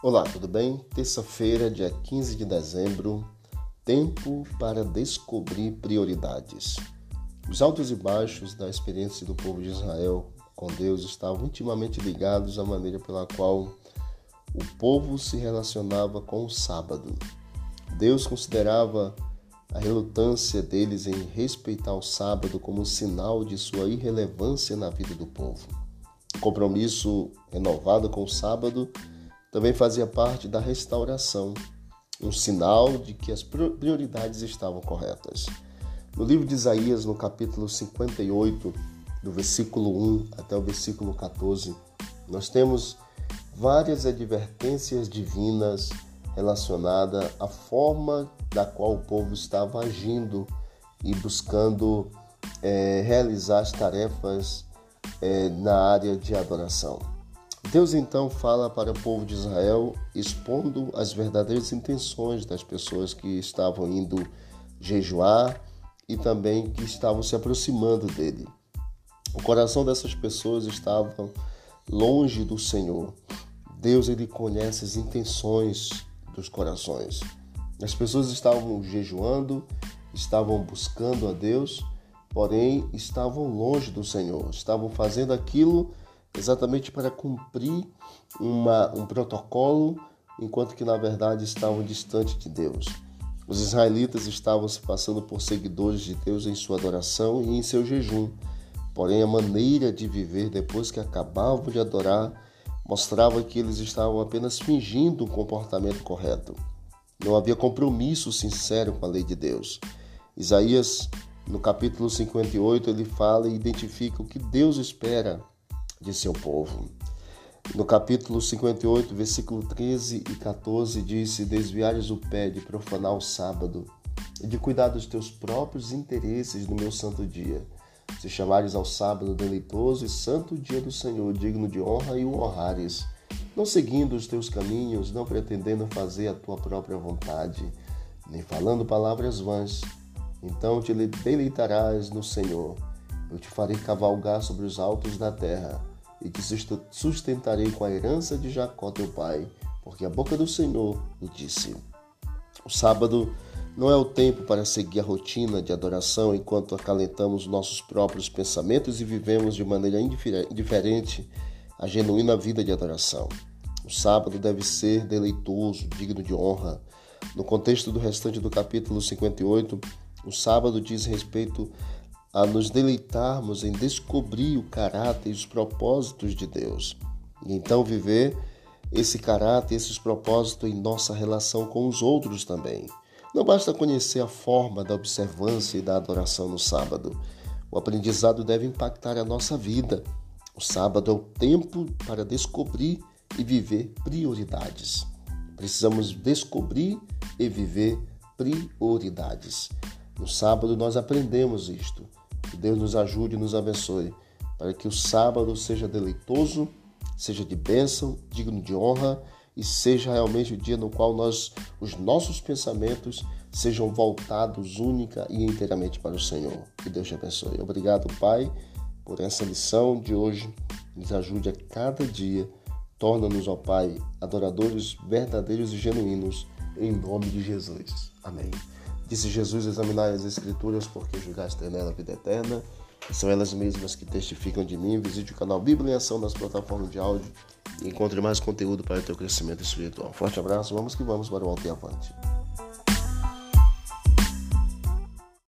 Olá, tudo bem? Terça-feira, dia 15 de dezembro, tempo para descobrir prioridades. Os altos e baixos da experiência do povo de Israel com Deus estavam intimamente ligados à maneira pela qual o povo se relacionava com o sábado. Deus considerava a relutância deles em respeitar o sábado como um sinal de sua irrelevância na vida do povo. O compromisso renovado com o sábado também fazia parte da restauração, um sinal de que as prioridades estavam corretas. No livro de Isaías, no capítulo 58, do versículo 1 até o versículo 14, nós temos várias advertências divinas relacionadas à forma da qual o povo estava agindo e buscando é, realizar as tarefas é, na área de adoração. Deus então fala para o povo de Israel, expondo as verdadeiras intenções das pessoas que estavam indo jejuar e também que estavam se aproximando dele. O coração dessas pessoas estava longe do Senhor. Deus ele conhece as intenções dos corações. As pessoas estavam jejuando, estavam buscando a Deus, porém estavam longe do Senhor, estavam fazendo aquilo exatamente para cumprir uma, um protocolo, enquanto que na verdade estavam distante de Deus. Os israelitas estavam se passando por seguidores de Deus em sua adoração e em seu jejum. Porém, a maneira de viver depois que acabavam de adorar mostrava que eles estavam apenas fingindo um comportamento correto. Não havia compromisso sincero com a lei de Deus. Isaías, no capítulo 58, ele fala e identifica o que Deus espera de seu povo. No capítulo 58, versículo 13 e 14, diz: Se desviares o pé de profanar o sábado e de cuidar dos teus próprios interesses no meu santo dia, se chamares ao sábado deleitoso e santo dia do Senhor, digno de honra e o honrares, não seguindo os teus caminhos, não pretendendo fazer a tua própria vontade, nem falando palavras vãs, então te deleitarás no Senhor. Eu te farei cavalgar sobre os altos da terra e te sustentarei com a herança de Jacó teu pai, porque a boca do Senhor o disse. O sábado não é o tempo para seguir a rotina de adoração enquanto acalentamos nossos próprios pensamentos e vivemos de maneira indiferente a genuína vida de adoração. O sábado deve ser deleitoso, digno de honra. No contexto do restante do capítulo 58, o sábado diz respeito a nos deleitarmos em descobrir o caráter e os propósitos de Deus. E então viver esse caráter, esses propósitos em nossa relação com os outros também. Não basta conhecer a forma da observância e da adoração no sábado. O aprendizado deve impactar a nossa vida. O sábado é o tempo para descobrir e viver prioridades. Precisamos descobrir e viver prioridades. No sábado nós aprendemos isto. Que Deus nos ajude e nos abençoe, para que o sábado seja deleitoso, seja de bênção, digno de honra e seja realmente o dia no qual nós, os nossos pensamentos sejam voltados única e inteiramente para o Senhor. Que Deus te abençoe. Obrigado, Pai, por essa lição de hoje. Nos ajude a cada dia. Torna-nos, ó Pai, adoradores verdadeiros e genuínos, em nome de Jesus. Amém. Disse Jesus: Examinai as Escrituras, porque julgaste nela a vida eterna. E são elas mesmas que testificam de mim. Visite o canal Bíblia em Ação nas plataformas de áudio e encontre mais conteúdo para o teu crescimento espiritual. Forte abraço, vamos que vamos para o alto e avante.